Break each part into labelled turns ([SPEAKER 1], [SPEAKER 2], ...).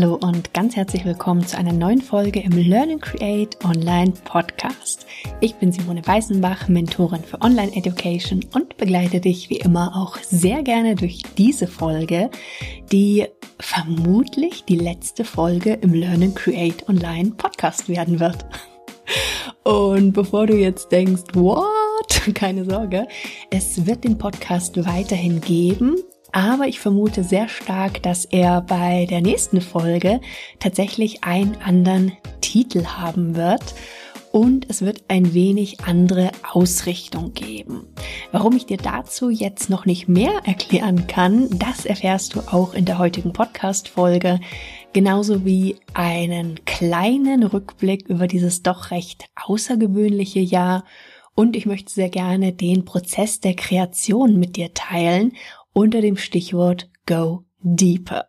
[SPEAKER 1] Hallo und ganz herzlich willkommen zu einer neuen Folge im Learn and Create Online Podcast. Ich bin Simone Weißenbach, Mentorin für Online Education und begleite dich wie immer auch sehr gerne durch diese Folge, die vermutlich die letzte Folge im Learn and Create Online Podcast werden wird. Und bevor du jetzt denkst, what? Keine Sorge, es wird den Podcast weiterhin geben aber ich vermute sehr stark, dass er bei der nächsten Folge tatsächlich einen anderen Titel haben wird. Und es wird ein wenig andere Ausrichtung geben. Warum ich dir dazu jetzt noch nicht mehr erklären kann, das erfährst du auch in der heutigen Podcast-Folge, genauso wie einen kleinen Rückblick über dieses doch recht außergewöhnliche Jahr. Und ich möchte sehr gerne den Prozess der Kreation mit dir teilen unter dem Stichwort Go Deeper.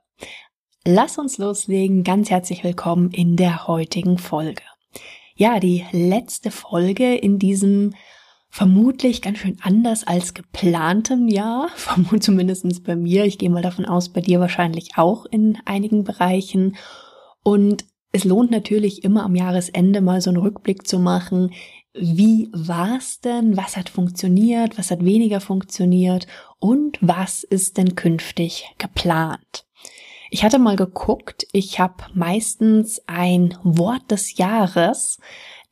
[SPEAKER 1] Lass uns loslegen. Ganz herzlich willkommen in der heutigen Folge. Ja, die letzte Folge in diesem vermutlich ganz schön anders als geplantem Jahr, vermutlich zumindest bei mir. Ich gehe mal davon aus, bei dir wahrscheinlich auch in einigen Bereichen. Und es lohnt natürlich immer am Jahresende mal so einen Rückblick zu machen. Wie war's denn? Was hat funktioniert? Was hat weniger funktioniert? Und was ist denn künftig geplant? Ich hatte mal geguckt, ich habe meistens ein Wort des Jahres,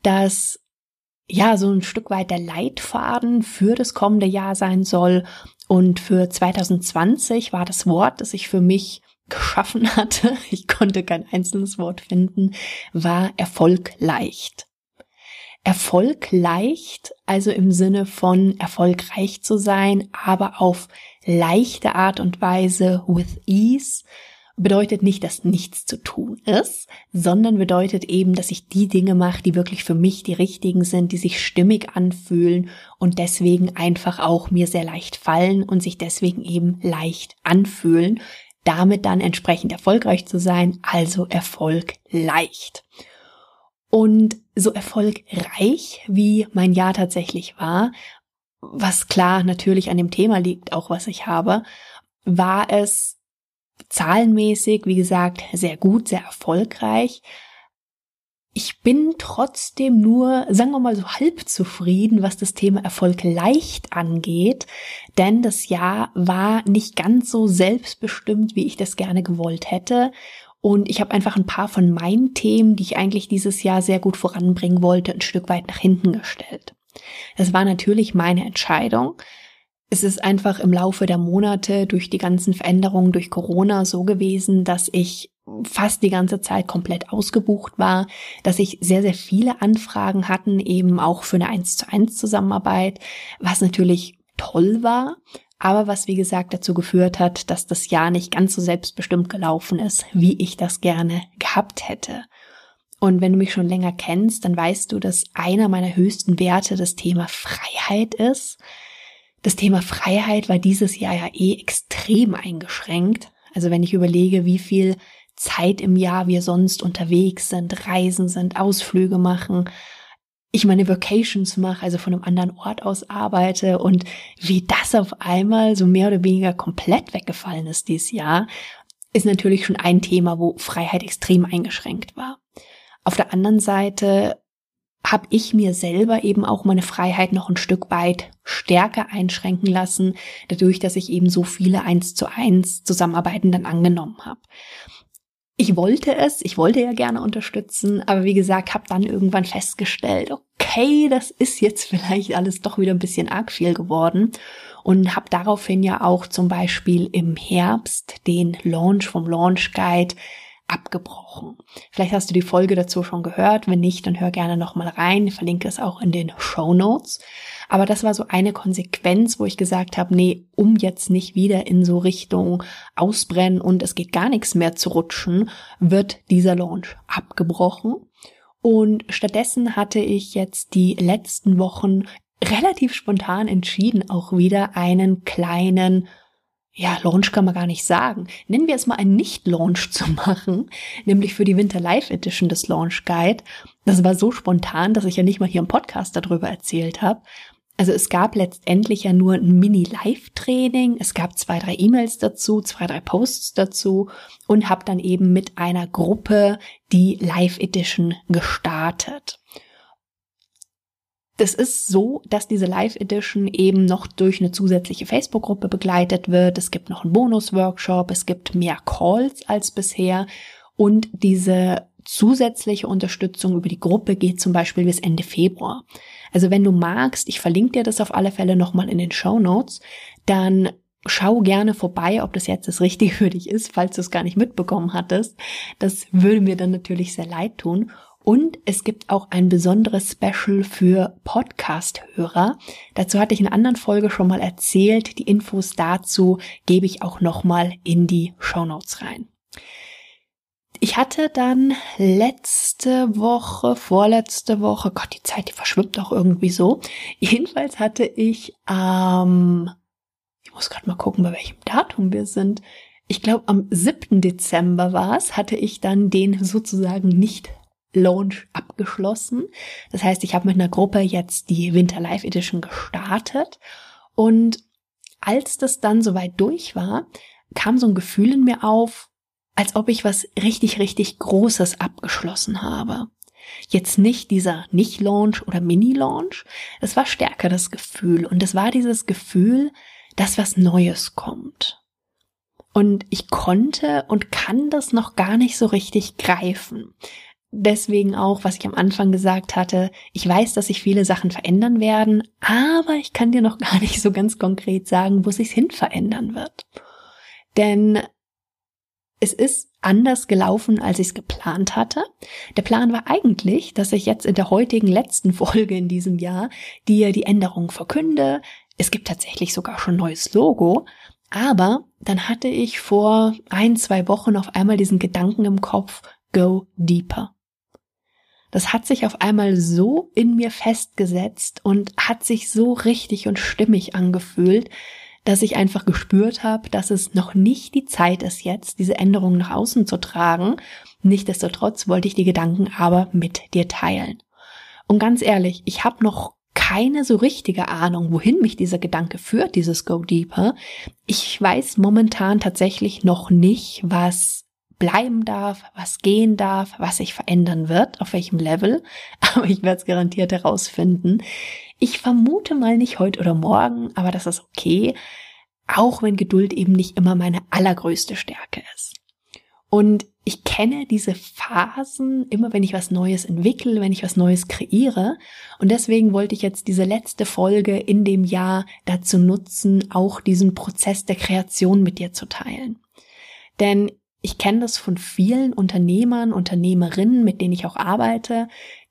[SPEAKER 1] das ja so ein Stück weit der Leitfaden für das kommende Jahr sein soll. Und für 2020 war das Wort, das ich für mich geschaffen hatte, ich konnte kein einzelnes Wort finden, war Erfolg leicht. Erfolg leicht, also im Sinne von erfolgreich zu sein, aber auf leichte Art und Weise with ease, bedeutet nicht, dass nichts zu tun ist, sondern bedeutet eben, dass ich die Dinge mache, die wirklich für mich die richtigen sind, die sich stimmig anfühlen und deswegen einfach auch mir sehr leicht fallen und sich deswegen eben leicht anfühlen, damit dann entsprechend erfolgreich zu sein, also Erfolg leicht. Und so erfolgreich, wie mein Jahr tatsächlich war, was klar natürlich an dem Thema liegt, auch was ich habe, war es zahlenmäßig, wie gesagt, sehr gut, sehr erfolgreich. Ich bin trotzdem nur, sagen wir mal so halb zufrieden, was das Thema Erfolg leicht angeht, denn das Jahr war nicht ganz so selbstbestimmt, wie ich das gerne gewollt hätte und ich habe einfach ein paar von meinen Themen, die ich eigentlich dieses Jahr sehr gut voranbringen wollte, ein Stück weit nach hinten gestellt. Das war natürlich meine Entscheidung. Es ist einfach im Laufe der Monate durch die ganzen Veränderungen durch Corona so gewesen, dass ich fast die ganze Zeit komplett ausgebucht war, dass ich sehr, sehr viele Anfragen hatten, eben auch für eine 1 zu 1 Zusammenarbeit, was natürlich toll war, aber was wie gesagt dazu geführt hat, dass das Jahr nicht ganz so selbstbestimmt gelaufen ist, wie ich das gerne gehabt hätte. Und wenn du mich schon länger kennst, dann weißt du, dass einer meiner höchsten Werte das Thema Freiheit ist. Das Thema Freiheit war dieses Jahr ja eh extrem eingeschränkt. Also wenn ich überlege, wie viel Zeit im Jahr wir sonst unterwegs sind, reisen sind, Ausflüge machen, ich meine Vacations mache, also von einem anderen Ort aus arbeite und wie das auf einmal so mehr oder weniger komplett weggefallen ist dieses Jahr, ist natürlich schon ein Thema, wo Freiheit extrem eingeschränkt war. Auf der anderen Seite habe ich mir selber eben auch meine Freiheit noch ein Stück weit stärker einschränken lassen, dadurch, dass ich eben so viele eins zu eins Zusammenarbeiten dann angenommen habe ich wollte es, ich wollte ja gerne unterstützen, aber wie gesagt, habe dann irgendwann festgestellt, okay, das ist jetzt vielleicht alles doch wieder ein bisschen arg viel geworden und habe daraufhin ja auch zum Beispiel im Herbst den Launch vom Launch Guide abgebrochen. Vielleicht hast du die Folge dazu schon gehört. Wenn nicht, dann hör gerne nochmal rein. Ich verlinke es auch in den Show Notes. Aber das war so eine Konsequenz, wo ich gesagt habe, nee, um jetzt nicht wieder in so Richtung ausbrennen und es geht gar nichts mehr zu rutschen, wird dieser Launch abgebrochen. Und stattdessen hatte ich jetzt die letzten Wochen relativ spontan entschieden, auch wieder einen kleinen ja, Launch kann man gar nicht sagen. Nennen wir es mal einen Nicht-Launch zu machen, nämlich für die Winter Live Edition des Launch Guide. Das war so spontan, dass ich ja nicht mal hier im Podcast darüber erzählt habe. Also es gab letztendlich ja nur ein Mini-Live-Training, es gab zwei, drei E-Mails dazu, zwei, drei Posts dazu und habe dann eben mit einer Gruppe die Live-Edition gestartet. Das ist so, dass diese Live Edition eben noch durch eine zusätzliche Facebook-Gruppe begleitet wird. Es gibt noch einen Bonus-Workshop, es gibt mehr Calls als bisher und diese zusätzliche Unterstützung über die Gruppe geht zum Beispiel bis Ende Februar. Also wenn du magst, ich verlinke dir das auf alle Fälle nochmal in den Show Notes, dann schau gerne vorbei, ob das jetzt das Richtige für dich ist, falls du es gar nicht mitbekommen hattest. Das würde mir dann natürlich sehr leid tun. Und es gibt auch ein besonderes Special für Podcast-Hörer. Dazu hatte ich in einer anderen Folge schon mal erzählt. Die Infos dazu gebe ich auch nochmal in die Show Notes rein. Ich hatte dann letzte Woche, vorletzte Woche, Gott, die Zeit, die verschwimmt auch irgendwie so. Jedenfalls hatte ich, ähm, ich muss gerade mal gucken, bei welchem Datum wir sind. Ich glaube, am 7. Dezember war es, hatte ich dann den sozusagen nicht Launch abgeschlossen. Das heißt, ich habe mit einer Gruppe jetzt die Winter Live Edition gestartet und als das dann soweit durch war, kam so ein Gefühl in mir auf, als ob ich was richtig, richtig Großes abgeschlossen habe. Jetzt nicht dieser Nicht-Launch oder Mini-Launch, es war stärker das Gefühl und es war dieses Gefühl, dass was Neues kommt. Und ich konnte und kann das noch gar nicht so richtig greifen deswegen auch, was ich am Anfang gesagt hatte, ich weiß, dass sich viele Sachen verändern werden, aber ich kann dir noch gar nicht so ganz konkret sagen, wo sich hin verändern wird. Denn es ist anders gelaufen, als ich es geplant hatte. Der Plan war eigentlich, dass ich jetzt in der heutigen letzten Folge in diesem Jahr dir die Änderungen verkünde. Es gibt tatsächlich sogar schon ein neues Logo. Aber dann hatte ich vor ein, zwei Wochen auf einmal diesen Gedanken im Kopf, go deeper. Das hat sich auf einmal so in mir festgesetzt und hat sich so richtig und stimmig angefühlt, dass ich einfach gespürt habe, dass es noch nicht die Zeit ist jetzt, diese Änderungen nach außen zu tragen. Nichtsdestotrotz wollte ich die Gedanken aber mit dir teilen. Und ganz ehrlich, ich habe noch keine so richtige Ahnung, wohin mich dieser Gedanke führt, dieses Go Deeper. Ich weiß momentan tatsächlich noch nicht, was bleiben darf, was gehen darf, was sich verändern wird, auf welchem Level, aber ich werde es garantiert herausfinden. Ich vermute mal nicht heute oder morgen, aber das ist okay, auch wenn Geduld eben nicht immer meine allergrößte Stärke ist. Und ich kenne diese Phasen immer, wenn ich was Neues entwickle, wenn ich was Neues kreiere. Und deswegen wollte ich jetzt diese letzte Folge in dem Jahr dazu nutzen, auch diesen Prozess der Kreation mit dir zu teilen. Denn ich kenne das von vielen Unternehmern, Unternehmerinnen, mit denen ich auch arbeite,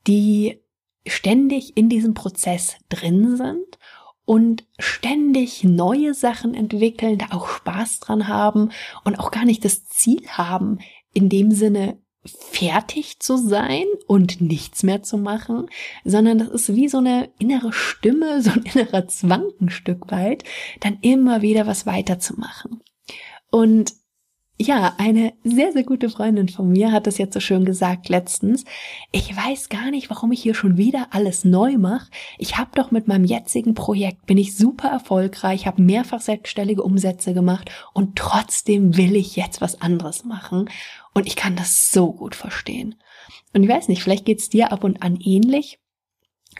[SPEAKER 1] die ständig in diesem Prozess drin sind und ständig neue Sachen entwickeln, da auch Spaß dran haben und auch gar nicht das Ziel haben, in dem Sinne fertig zu sein und nichts mehr zu machen, sondern das ist wie so eine innere Stimme, so ein innerer Zwang ein Stück weit, dann immer wieder was weiterzumachen. Und ja, eine sehr, sehr gute Freundin von mir hat das jetzt so schön gesagt letztens. Ich weiß gar nicht, warum ich hier schon wieder alles neu mache. Ich habe doch mit meinem jetzigen Projekt, bin ich super erfolgreich, habe mehrfach sechsstellige Umsätze gemacht und trotzdem will ich jetzt was anderes machen. Und ich kann das so gut verstehen. Und ich weiß nicht, vielleicht geht's dir ab und an ähnlich.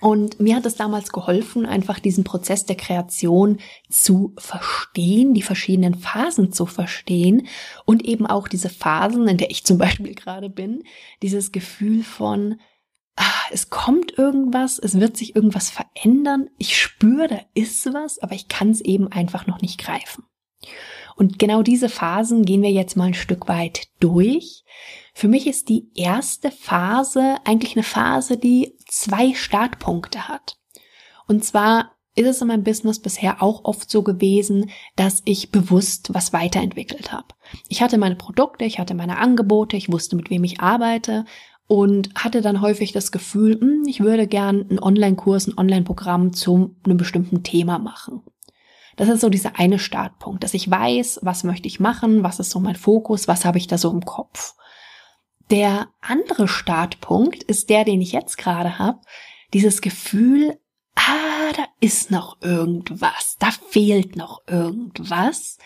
[SPEAKER 1] Und mir hat es damals geholfen, einfach diesen Prozess der Kreation zu verstehen, die verschiedenen Phasen zu verstehen und eben auch diese Phasen, in der ich zum Beispiel gerade bin, dieses Gefühl von, ah, es kommt irgendwas, es wird sich irgendwas verändern, ich spüre, da ist was, aber ich kann es eben einfach noch nicht greifen. Und genau diese Phasen gehen wir jetzt mal ein Stück weit durch. Für mich ist die erste Phase eigentlich eine Phase, die zwei Startpunkte hat. Und zwar ist es in meinem Business bisher auch oft so gewesen, dass ich bewusst was weiterentwickelt habe. Ich hatte meine Produkte, ich hatte meine Angebote, ich wusste, mit wem ich arbeite und hatte dann häufig das Gefühl, hm, ich würde gern einen Online-Kurs, ein Online-Programm zu einem bestimmten Thema machen. Das ist so dieser eine Startpunkt, dass ich weiß, was möchte ich machen, was ist so mein Fokus, was habe ich da so im Kopf. Der andere Startpunkt ist der, den ich jetzt gerade habe, dieses Gefühl, ah, da ist noch irgendwas, da fehlt noch irgendwas.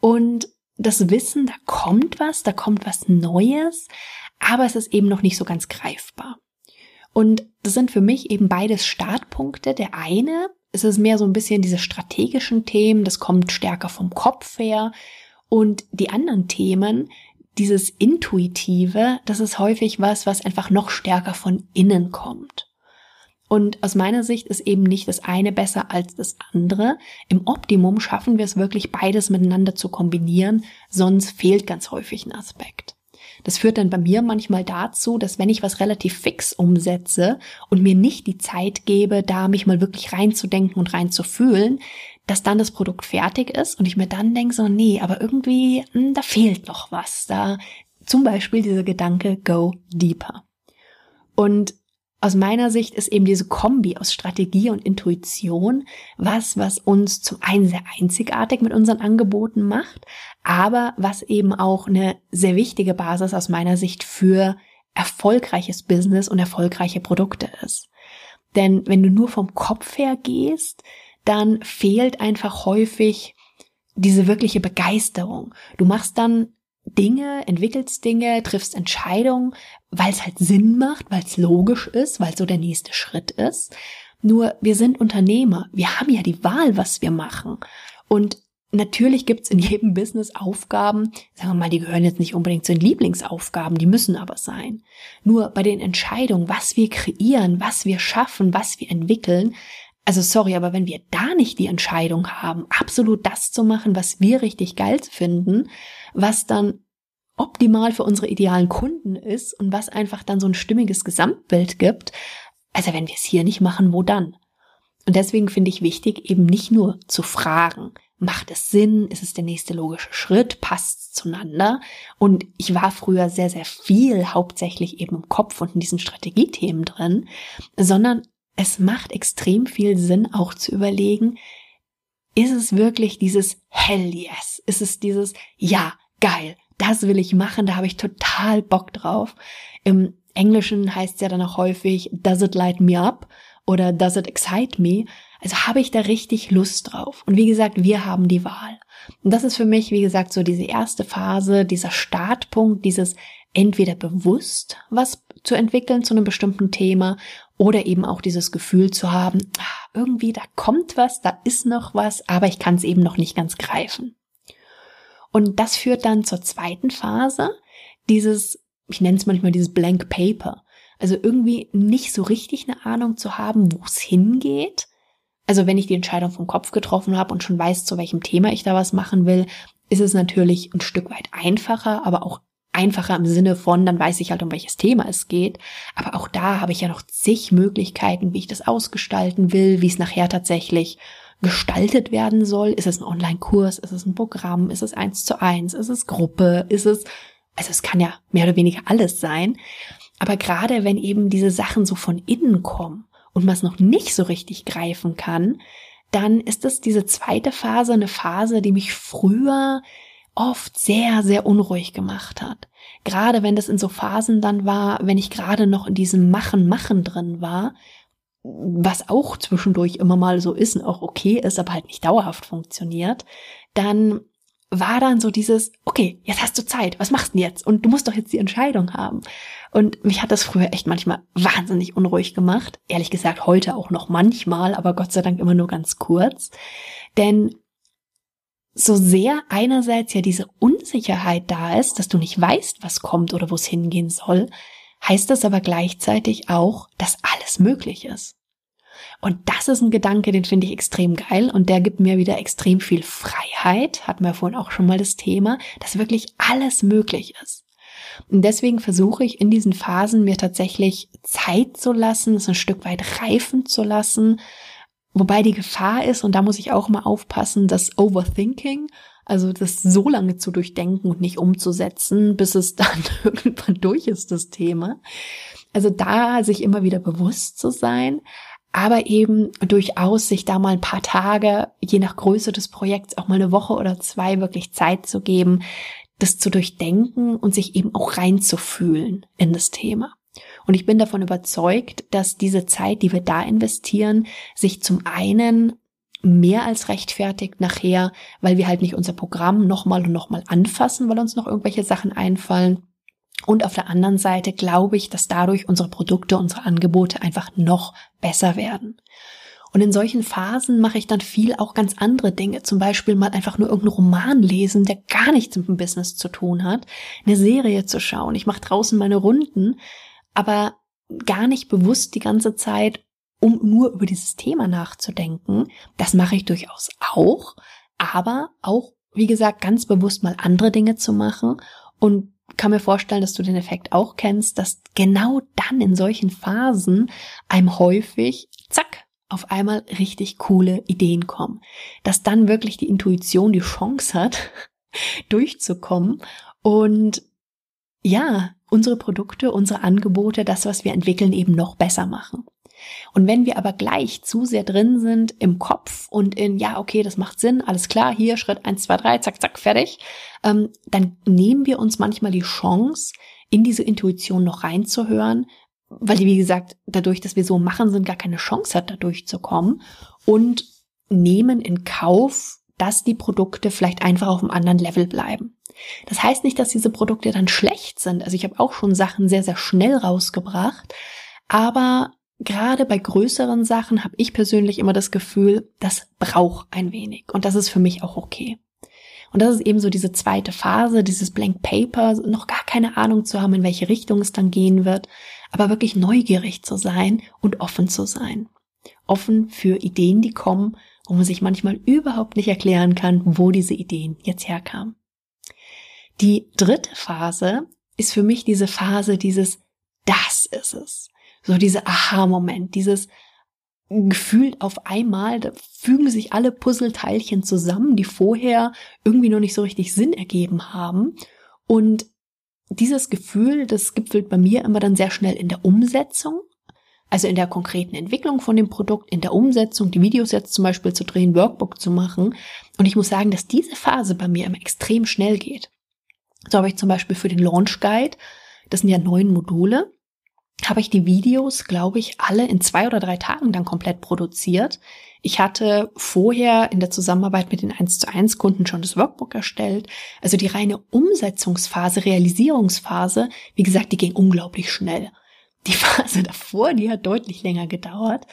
[SPEAKER 1] Und das Wissen, da kommt was, da kommt was Neues, aber es ist eben noch nicht so ganz greifbar. Und das sind für mich eben beides Startpunkte. Der eine, es ist mehr so ein bisschen diese strategischen Themen, das kommt stärker vom Kopf her. Und die anderen Themen, dieses Intuitive, das ist häufig was, was einfach noch stärker von innen kommt. Und aus meiner Sicht ist eben nicht das eine besser als das andere. Im Optimum schaffen wir es wirklich beides miteinander zu kombinieren, sonst fehlt ganz häufig ein Aspekt. Das führt dann bei mir manchmal dazu, dass wenn ich was relativ fix umsetze und mir nicht die Zeit gebe, da mich mal wirklich reinzudenken und reinzufühlen, dass dann das Produkt fertig ist und ich mir dann denke so, nee, aber irgendwie, mh, hm, da fehlt noch was. Da zum Beispiel dieser Gedanke, go deeper. Und aus meiner Sicht ist eben diese Kombi aus Strategie und Intuition was, was uns zum einen sehr einzigartig mit unseren Angeboten macht, aber was eben auch eine sehr wichtige Basis aus meiner Sicht für erfolgreiches Business und erfolgreiche Produkte ist. Denn wenn du nur vom Kopf her gehst, dann fehlt einfach häufig diese wirkliche Begeisterung. Du machst dann Dinge, entwickelst Dinge, triffst Entscheidungen, weil es halt Sinn macht, weil es logisch ist, weil so der nächste Schritt ist. Nur wir sind Unternehmer, wir haben ja die Wahl, was wir machen. Und natürlich gibt's in jedem Business Aufgaben, sagen wir mal, die gehören jetzt nicht unbedingt zu den Lieblingsaufgaben, die müssen aber sein. Nur bei den Entscheidungen, was wir kreieren, was wir schaffen, was wir entwickeln, also sorry, aber wenn wir da nicht die Entscheidung haben, absolut das zu machen, was wir richtig geil finden, was dann optimal für unsere idealen Kunden ist und was einfach dann so ein stimmiges Gesamtbild gibt, also wenn wir es hier nicht machen, wo dann? Und deswegen finde ich wichtig, eben nicht nur zu fragen, macht es Sinn, ist es der nächste logische Schritt, passt es zueinander? Und ich war früher sehr, sehr viel hauptsächlich eben im Kopf und in diesen Strategiethemen drin, sondern es macht extrem viel Sinn, auch zu überlegen, ist es wirklich dieses Hell yes? Ist es dieses Ja, geil, das will ich machen, da habe ich total Bock drauf. Im Englischen heißt es ja dann auch häufig, does it light me up oder does it excite me? Also habe ich da richtig Lust drauf. Und wie gesagt, wir haben die Wahl. Und das ist für mich, wie gesagt, so diese erste Phase, dieser Startpunkt, dieses entweder bewusst was zu entwickeln zu einem bestimmten Thema oder eben auch dieses Gefühl zu haben, ah, irgendwie da kommt was, da ist noch was, aber ich kann es eben noch nicht ganz greifen. Und das führt dann zur zweiten Phase, dieses, ich nenne es manchmal dieses Blank Paper. Also irgendwie nicht so richtig eine Ahnung zu haben, wo es hingeht. Also wenn ich die Entscheidung vom Kopf getroffen habe und schon weiß, zu welchem Thema ich da was machen will, ist es natürlich ein Stück weit einfacher, aber auch einfacher im Sinne von, dann weiß ich halt, um welches Thema es geht. Aber auch da habe ich ja noch zig Möglichkeiten, wie ich das ausgestalten will, wie es nachher tatsächlich gestaltet werden soll. Ist es ein Online-Kurs? Ist es ein Programm? Ist es eins zu eins? Ist es Gruppe? Ist es, also es kann ja mehr oder weniger alles sein. Aber gerade wenn eben diese Sachen so von innen kommen und man es noch nicht so richtig greifen kann, dann ist es diese zweite Phase eine Phase, die mich früher oft sehr, sehr unruhig gemacht hat. Gerade wenn das in so Phasen dann war, wenn ich gerade noch in diesem Machen, Machen drin war, was auch zwischendurch immer mal so ist und auch okay ist, aber halt nicht dauerhaft funktioniert, dann war dann so dieses, okay, jetzt hast du Zeit, was machst du denn jetzt? Und du musst doch jetzt die Entscheidung haben. Und mich hat das früher echt manchmal wahnsinnig unruhig gemacht. Ehrlich gesagt, heute auch noch manchmal, aber Gott sei Dank immer nur ganz kurz. Denn so sehr einerseits ja diese Unsicherheit da ist, dass du nicht weißt, was kommt oder wo es hingehen soll, heißt das aber gleichzeitig auch, dass alles möglich ist. Und das ist ein Gedanke, den finde ich extrem geil und der gibt mir wieder extrem viel Freiheit, hatten wir vorhin auch schon mal das Thema, dass wirklich alles möglich ist. Und deswegen versuche ich in diesen Phasen mir tatsächlich Zeit zu lassen, es ein Stück weit reifen zu lassen, Wobei die Gefahr ist, und da muss ich auch mal aufpassen, das Overthinking, also das so lange zu durchdenken und nicht umzusetzen, bis es dann irgendwann durch ist, das Thema. Also da sich immer wieder bewusst zu sein, aber eben durchaus sich da mal ein paar Tage, je nach Größe des Projekts, auch mal eine Woche oder zwei wirklich Zeit zu geben, das zu durchdenken und sich eben auch reinzufühlen in das Thema. Und ich bin davon überzeugt, dass diese Zeit, die wir da investieren, sich zum einen mehr als rechtfertigt nachher, weil wir halt nicht unser Programm nochmal und nochmal anfassen, weil uns noch irgendwelche Sachen einfallen. Und auf der anderen Seite glaube ich, dass dadurch unsere Produkte, unsere Angebote einfach noch besser werden. Und in solchen Phasen mache ich dann viel auch ganz andere Dinge. Zum Beispiel mal einfach nur irgendeinen Roman lesen, der gar nichts mit dem Business zu tun hat. Eine Serie zu schauen. Ich mache draußen meine Runden, aber gar nicht bewusst die ganze Zeit, um nur über dieses Thema nachzudenken. Das mache ich durchaus auch, aber auch, wie gesagt, ganz bewusst mal andere Dinge zu machen und kann mir vorstellen, dass du den Effekt auch kennst, dass genau dann in solchen Phasen einem häufig, zack, auf einmal richtig coole Ideen kommen. Dass dann wirklich die Intuition die Chance hat, durchzukommen und ja, unsere Produkte, unsere Angebote, das, was wir entwickeln, eben noch besser machen. Und wenn wir aber gleich zu sehr drin sind im Kopf und in, ja, okay, das macht Sinn, alles klar, hier Schritt eins, zwei, drei, zack, zack, fertig, ähm, dann nehmen wir uns manchmal die Chance, in diese Intuition noch reinzuhören, weil die, wie gesagt, dadurch, dass wir so machen, sind, gar keine Chance hat, da durchzukommen und nehmen in Kauf, dass die Produkte vielleicht einfach auf einem anderen Level bleiben. Das heißt nicht, dass diese Produkte dann schlecht sind. Also ich habe auch schon Sachen sehr, sehr schnell rausgebracht, aber gerade bei größeren Sachen habe ich persönlich immer das Gefühl, das braucht ein wenig. Und das ist für mich auch okay. Und das ist eben so diese zweite Phase, dieses Blank Paper, noch gar keine Ahnung zu haben, in welche Richtung es dann gehen wird, aber wirklich neugierig zu sein und offen zu sein. Offen für Ideen, die kommen, wo man sich manchmal überhaupt nicht erklären kann, wo diese Ideen jetzt herkamen. Die dritte Phase ist für mich diese Phase dieses Das ist es so dieser Aha-Moment, dieses gefühlt auf einmal, da fügen sich alle Puzzleteilchen zusammen, die vorher irgendwie noch nicht so richtig Sinn ergeben haben. Und dieses Gefühl, das gipfelt bei mir immer dann sehr schnell in der Umsetzung. Also in der konkreten Entwicklung von dem Produkt, in der Umsetzung, die Videos jetzt zum Beispiel zu drehen, Workbook zu machen. Und ich muss sagen, dass diese Phase bei mir immer extrem schnell geht. So habe ich zum Beispiel für den Launch Guide, das sind ja neun Module, habe ich die Videos, glaube ich, alle in zwei oder drei Tagen dann komplett produziert. Ich hatte vorher in der Zusammenarbeit mit den 1 zu 1 Kunden schon das Workbook erstellt. Also die reine Umsetzungsphase, Realisierungsphase, wie gesagt, die ging unglaublich schnell. Die Phase davor, die hat deutlich länger gedauert.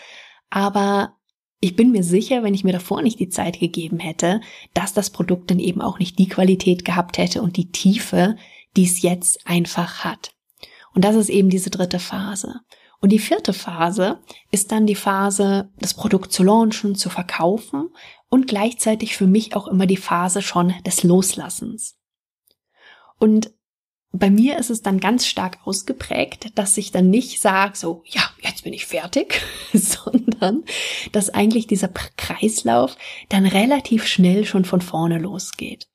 [SPEAKER 1] Aber ich bin mir sicher, wenn ich mir davor nicht die Zeit gegeben hätte, dass das Produkt dann eben auch nicht die Qualität gehabt hätte und die Tiefe, die es jetzt einfach hat. Und das ist eben diese dritte Phase. Und die vierte Phase ist dann die Phase, das Produkt zu launchen, zu verkaufen und gleichzeitig für mich auch immer die Phase schon des Loslassens. Und bei mir ist es dann ganz stark ausgeprägt, dass ich dann nicht sage, so, ja, jetzt bin ich fertig, sondern dass eigentlich dieser Kreislauf dann relativ schnell schon von vorne losgeht.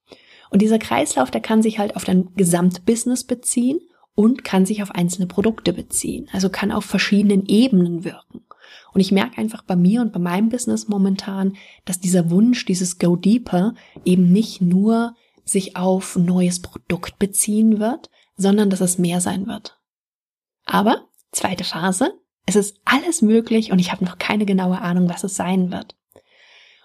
[SPEAKER 1] Und dieser Kreislauf, der kann sich halt auf dein Gesamtbusiness beziehen und kann sich auf einzelne Produkte beziehen, also kann auf verschiedenen Ebenen wirken. Und ich merke einfach bei mir und bei meinem Business momentan, dass dieser Wunsch, dieses Go Deeper eben nicht nur sich auf neues Produkt beziehen wird, sondern dass es mehr sein wird. Aber, zweite Phase, es ist alles möglich und ich habe noch keine genaue Ahnung, was es sein wird.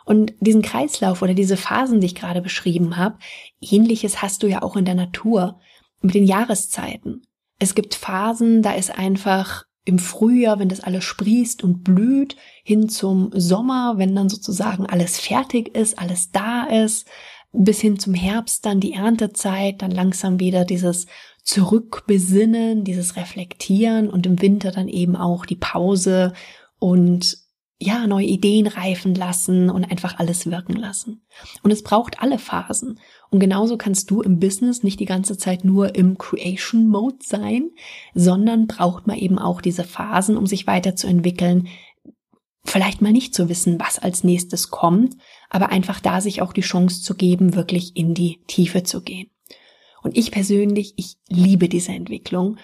[SPEAKER 1] Und diesen Kreislauf oder diese Phasen, die ich gerade beschrieben habe, ähnliches hast du ja auch in der Natur mit den Jahreszeiten. Es gibt Phasen, da ist einfach im Frühjahr, wenn das alles sprießt und blüht, hin zum Sommer, wenn dann sozusagen alles fertig ist, alles da ist, bis hin zum Herbst dann die Erntezeit, dann langsam wieder dieses Zurückbesinnen, dieses Reflektieren und im Winter dann eben auch die Pause und ja, neue Ideen reifen lassen und einfach alles wirken lassen. Und es braucht alle Phasen. Und genauso kannst du im Business nicht die ganze Zeit nur im Creation Mode sein, sondern braucht man eben auch diese Phasen, um sich weiterzuentwickeln. Vielleicht mal nicht zu wissen, was als nächstes kommt, aber einfach da sich auch die Chance zu geben, wirklich in die Tiefe zu gehen. Und ich persönlich, ich liebe diese Entwicklung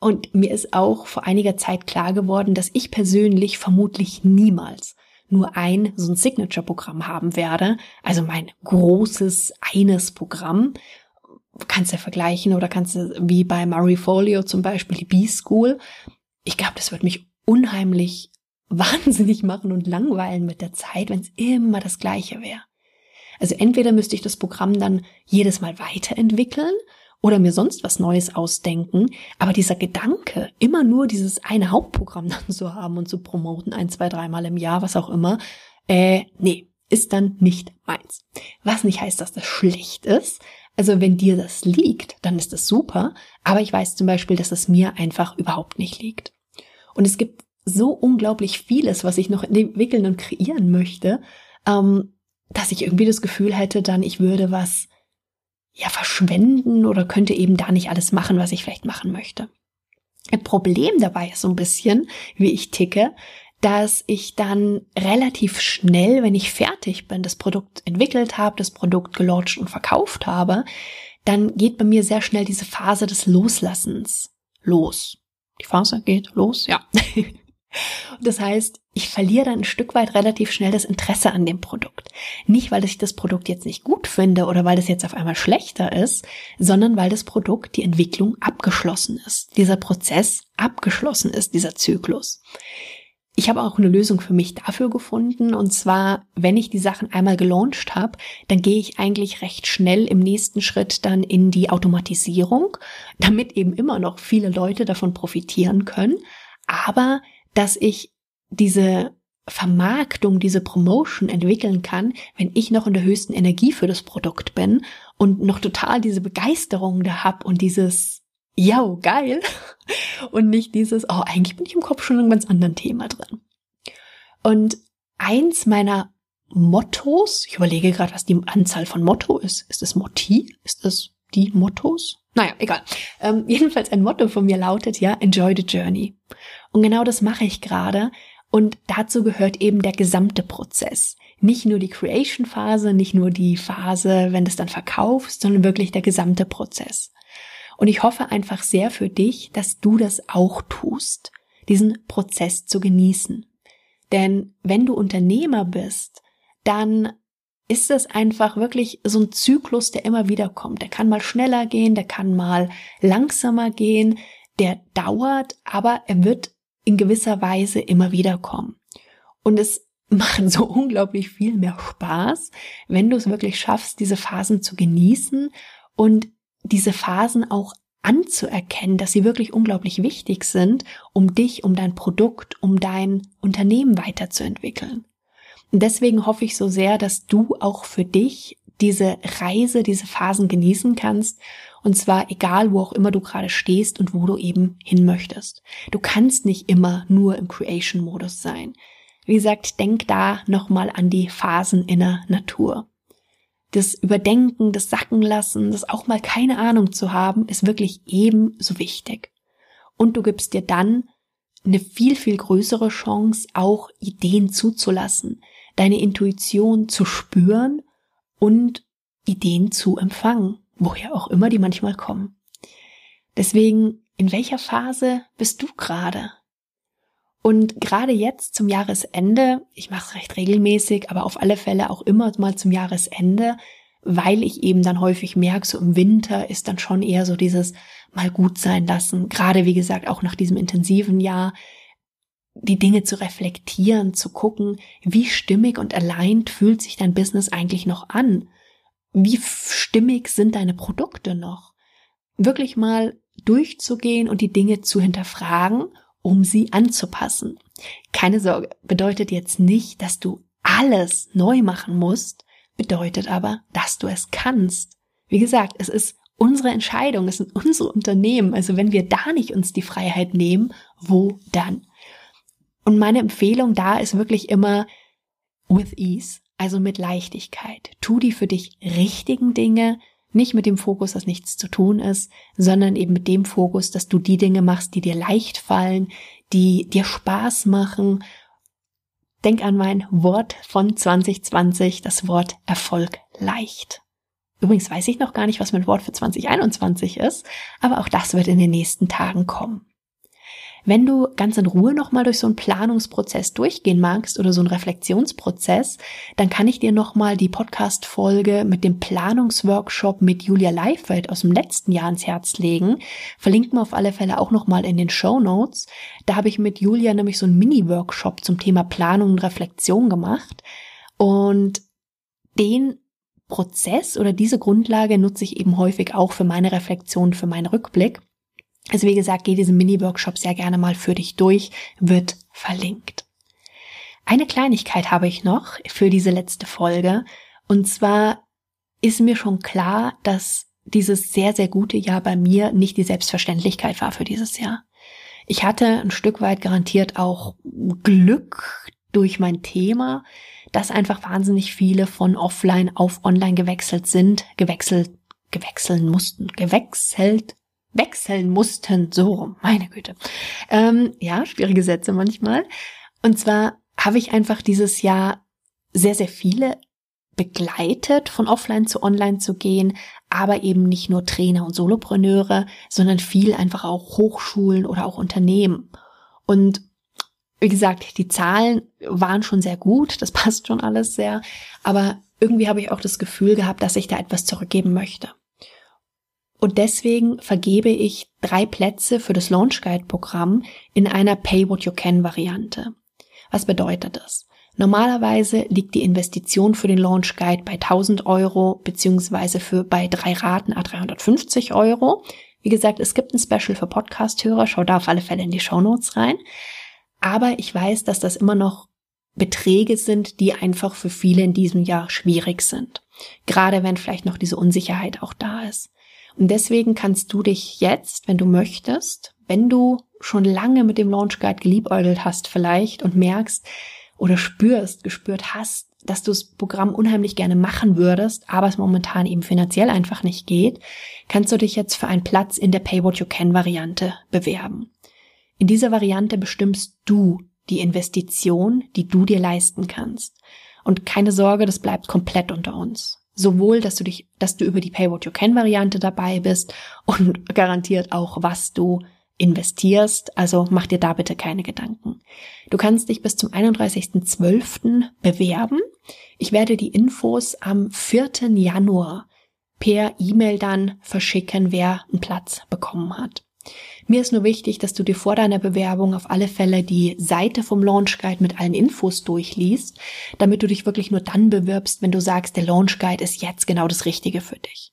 [SPEAKER 1] und mir ist auch vor einiger Zeit klar geworden, dass ich persönlich vermutlich niemals nur ein so ein Signature-Programm haben werde, also mein großes eines Programm. Kannst du ja vergleichen oder kannst du wie bei Marie Folio zum Beispiel die B-School. ich glaube, das wird mich unheimlich wahnsinnig machen und langweilen mit der Zeit, wenn es immer das gleiche wäre. Also entweder müsste ich das Programm dann jedes Mal weiterentwickeln oder mir sonst was Neues ausdenken, aber dieser Gedanke, immer nur dieses eine Hauptprogramm dann zu haben und zu promoten, ein, zwei, dreimal im Jahr, was auch immer, äh, nee, ist dann nicht meins. Was nicht heißt, dass das schlecht ist. Also wenn dir das liegt, dann ist das super, aber ich weiß zum Beispiel, dass es mir einfach überhaupt nicht liegt. Und es gibt so unglaublich vieles, was ich noch entwickeln und kreieren möchte, ähm, dass ich irgendwie das Gefühl hätte, dann ich würde was ja verschwenden oder könnte eben da nicht alles machen, was ich vielleicht machen möchte. Ein Problem dabei ist so ein bisschen, wie ich ticke, dass ich dann relativ schnell, wenn ich fertig bin, das Produkt entwickelt habe, das Produkt gelauncht und verkauft habe, dann geht bei mir sehr schnell diese Phase des Loslassens los. Die Phase geht los, ja. Das heißt, ich verliere dann ein Stück weit relativ schnell das Interesse an dem Produkt. Nicht, weil ich das Produkt jetzt nicht gut finde oder weil es jetzt auf einmal schlechter ist, sondern weil das Produkt, die Entwicklung abgeschlossen ist. Dieser Prozess abgeschlossen ist, dieser Zyklus. Ich habe auch eine Lösung für mich dafür gefunden. Und zwar, wenn ich die Sachen einmal gelauncht habe, dann gehe ich eigentlich recht schnell im nächsten Schritt dann in die Automatisierung, damit eben immer noch viele Leute davon profitieren können. Aber dass ich diese Vermarktung, diese Promotion entwickeln kann, wenn ich noch in der höchsten Energie für das Produkt bin und noch total diese Begeisterung da hab und dieses ja, geil. Und nicht dieses, oh, eigentlich bin ich im Kopf schon in einem ganz anderen Thema drin. Und eins meiner Mottos, ich überlege gerade, was die Anzahl von Motto ist. Ist es Motti? Ist es die Mottos? Naja, egal. Ähm, jedenfalls ein Motto von mir lautet ja, enjoy the journey. Und genau das mache ich gerade. Und dazu gehört eben der gesamte Prozess. Nicht nur die Creation-Phase, nicht nur die Phase, wenn du es dann verkaufst, sondern wirklich der gesamte Prozess. Und ich hoffe einfach sehr für dich, dass du das auch tust, diesen Prozess zu genießen. Denn wenn du Unternehmer bist, dann ist es einfach wirklich so ein Zyklus, der immer wieder kommt. Der kann mal schneller gehen, der kann mal langsamer gehen, der dauert, aber er wird in gewisser Weise immer wieder kommen. Und es macht so unglaublich viel mehr Spaß, wenn du es wirklich schaffst, diese Phasen zu genießen und diese Phasen auch anzuerkennen, dass sie wirklich unglaublich wichtig sind, um dich, um dein Produkt, um dein Unternehmen weiterzuentwickeln. Und deswegen hoffe ich so sehr, dass du auch für dich diese Reise, diese Phasen genießen kannst. Und zwar egal, wo auch immer du gerade stehst und wo du eben hin möchtest. Du kannst nicht immer nur im Creation-Modus sein. Wie gesagt, denk da nochmal an die Phasen in der Natur das Überdenken, das Sacken lassen, das auch mal keine Ahnung zu haben, ist wirklich ebenso wichtig. Und du gibst dir dann eine viel, viel größere Chance, auch Ideen zuzulassen, deine Intuition zu spüren und Ideen zu empfangen, woher auch immer die manchmal kommen. Deswegen, in welcher Phase bist du gerade? Und gerade jetzt zum Jahresende, ich mache es recht regelmäßig, aber auf alle Fälle auch immer mal zum Jahresende, weil ich eben dann häufig merke, so im Winter ist dann schon eher so dieses mal gut sein lassen. Gerade wie gesagt, auch nach diesem intensiven Jahr, die Dinge zu reflektieren, zu gucken, wie stimmig und allein fühlt sich dein Business eigentlich noch an? Wie stimmig sind deine Produkte noch? Wirklich mal durchzugehen und die Dinge zu hinterfragen um sie anzupassen. Keine Sorge, bedeutet jetzt nicht, dass du alles neu machen musst, bedeutet aber, dass du es kannst. Wie gesagt, es ist unsere Entscheidung, es sind unsere Unternehmen. Also wenn wir da nicht uns die Freiheit nehmen, wo dann? Und meine Empfehlung da ist wirklich immer with ease, also mit Leichtigkeit. Tu die für dich richtigen Dinge, nicht mit dem Fokus, dass nichts zu tun ist, sondern eben mit dem Fokus, dass du die Dinge machst, die dir leicht fallen, die dir Spaß machen. Denk an mein Wort von 2020, das Wort Erfolg leicht. Übrigens weiß ich noch gar nicht, was mein Wort für 2021 ist, aber auch das wird in den nächsten Tagen kommen. Wenn du ganz in Ruhe nochmal durch so einen Planungsprozess durchgehen magst oder so einen Reflexionsprozess, dann kann ich dir nochmal die Podcast-Folge mit dem Planungsworkshop mit Julia Leifeld aus dem letzten Jahr ins Herz legen. Verlinken wir auf alle Fälle auch nochmal in den Show Notes. Da habe ich mit Julia nämlich so einen Mini-Workshop zum Thema Planung und Reflexion gemacht. Und den Prozess oder diese Grundlage nutze ich eben häufig auch für meine Reflexion, für meinen Rückblick. Also wie gesagt, geh diesen Mini-Workshop sehr gerne mal für dich durch, wird verlinkt. Eine Kleinigkeit habe ich noch für diese letzte Folge. Und zwar ist mir schon klar, dass dieses sehr, sehr gute Jahr bei mir nicht die Selbstverständlichkeit war für dieses Jahr. Ich hatte ein Stück weit garantiert auch Glück durch mein Thema, dass einfach wahnsinnig viele von offline auf online gewechselt sind, gewechselt, gewechseln mussten, gewechselt wechseln mussten. So, meine Güte. Ähm, ja, schwierige Sätze manchmal. Und zwar habe ich einfach dieses Jahr sehr, sehr viele begleitet, von offline zu online zu gehen, aber eben nicht nur Trainer und Solopreneure, sondern viel einfach auch Hochschulen oder auch Unternehmen. Und wie gesagt, die Zahlen waren schon sehr gut, das passt schon alles sehr, aber irgendwie habe ich auch das Gefühl gehabt, dass ich da etwas zurückgeben möchte. Und deswegen vergebe ich drei Plätze für das Launch Guide Programm in einer Pay What You Can Variante. Was bedeutet das? Normalerweise liegt die Investition für den Launch Guide bei 1000 Euro beziehungsweise für bei drei Raten a 350 Euro. Wie gesagt, es gibt ein Special für Podcast-Hörer, schau da auf alle Fälle in die Show Notes rein. Aber ich weiß, dass das immer noch Beträge sind, die einfach für viele in diesem Jahr schwierig sind. Gerade wenn vielleicht noch diese Unsicherheit auch da ist. Und deswegen kannst du dich jetzt, wenn du möchtest, wenn du schon lange mit dem Launch Guide geliebäugelt hast vielleicht und merkst oder spürst, gespürt hast, dass du das Programm unheimlich gerne machen würdest, aber es momentan eben finanziell einfach nicht geht, kannst du dich jetzt für einen Platz in der Pay What You Can Variante bewerben. In dieser Variante bestimmst du die Investition, die du dir leisten kannst. Und keine Sorge, das bleibt komplett unter uns. Sowohl, dass du dich, dass du über die Pay What You Can Variante dabei bist und garantiert auch, was du investierst. Also mach dir da bitte keine Gedanken. Du kannst dich bis zum 31.12. bewerben. Ich werde die Infos am 4. Januar per E-Mail dann verschicken, wer einen Platz bekommen hat. Mir ist nur wichtig, dass du dir vor deiner Bewerbung auf alle Fälle die Seite vom Launch Guide mit allen Infos durchliest, damit du dich wirklich nur dann bewirbst, wenn du sagst, der Launch Guide ist jetzt genau das Richtige für dich.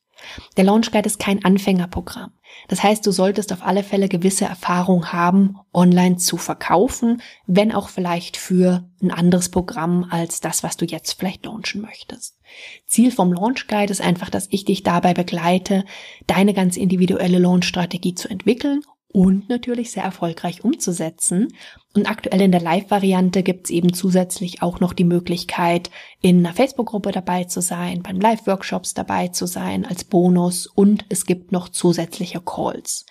[SPEAKER 1] Der Launch Guide ist kein Anfängerprogramm. Das heißt, du solltest auf alle Fälle gewisse Erfahrung haben, online zu verkaufen, wenn auch vielleicht für ein anderes Programm als das, was du jetzt vielleicht launchen möchtest. Ziel vom Launch Guide ist einfach, dass ich dich dabei begleite, deine ganz individuelle Launch-Strategie zu entwickeln und natürlich sehr erfolgreich umzusetzen. Und aktuell in der Live-Variante gibt es eben zusätzlich auch noch die Möglichkeit, in einer Facebook-Gruppe dabei zu sein, beim Live-Workshops dabei zu sein als Bonus und es gibt noch zusätzliche Calls.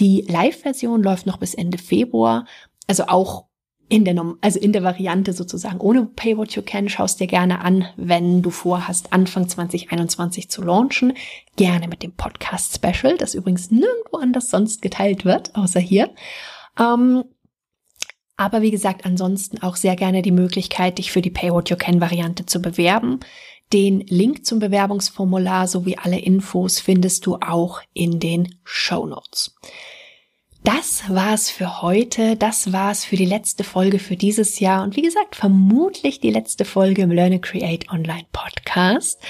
[SPEAKER 1] Die Live-Version läuft noch bis Ende Februar, also auch in der, also in der Variante sozusagen ohne Pay What You Can, schaust dir gerne an, wenn du vorhast, Anfang 2021 zu launchen. Gerne mit dem Podcast Special, das übrigens nirgendwo anders sonst geteilt wird, außer hier. Ähm, aber wie gesagt, ansonsten auch sehr gerne die Möglichkeit, dich für die Pay What You Can Variante zu bewerben. Den Link zum Bewerbungsformular sowie alle Infos findest du auch in den Show Notes. Das war's für heute. Das war's für die letzte Folge für dieses Jahr. Und wie gesagt, vermutlich die letzte Folge im Learn and Create Online Podcast.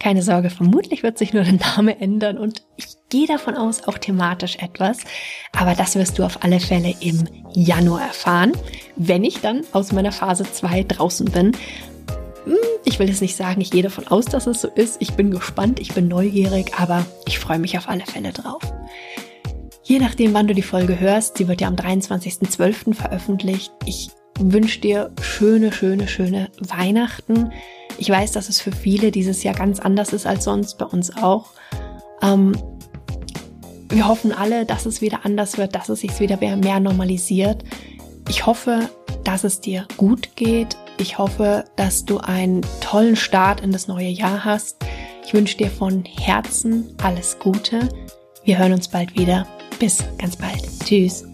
[SPEAKER 1] Keine Sorge, vermutlich wird sich nur der Name ändern und ich gehe davon aus, auch thematisch etwas. Aber das wirst du auf alle Fälle im Januar erfahren, wenn ich dann aus meiner Phase 2 draußen bin. Hm, ich will es nicht sagen, ich gehe davon aus, dass es so ist. Ich bin gespannt, ich bin neugierig, aber ich freue mich auf alle Fälle drauf. Je nachdem, wann du die Folge hörst, sie wird ja am 23.12. veröffentlicht. Ich wünsche dir schöne, schöne, schöne Weihnachten. Ich weiß, dass es für viele dieses Jahr ganz anders ist als sonst, bei uns auch. Ähm, wir hoffen alle, dass es wieder anders wird, dass es sich wieder mehr normalisiert. Ich hoffe, dass es dir gut geht. Ich hoffe, dass du einen tollen Start in das neue Jahr hast. Ich wünsche dir von Herzen alles Gute. Wir hören uns bald wieder. Bis ganz bald. Tschüss.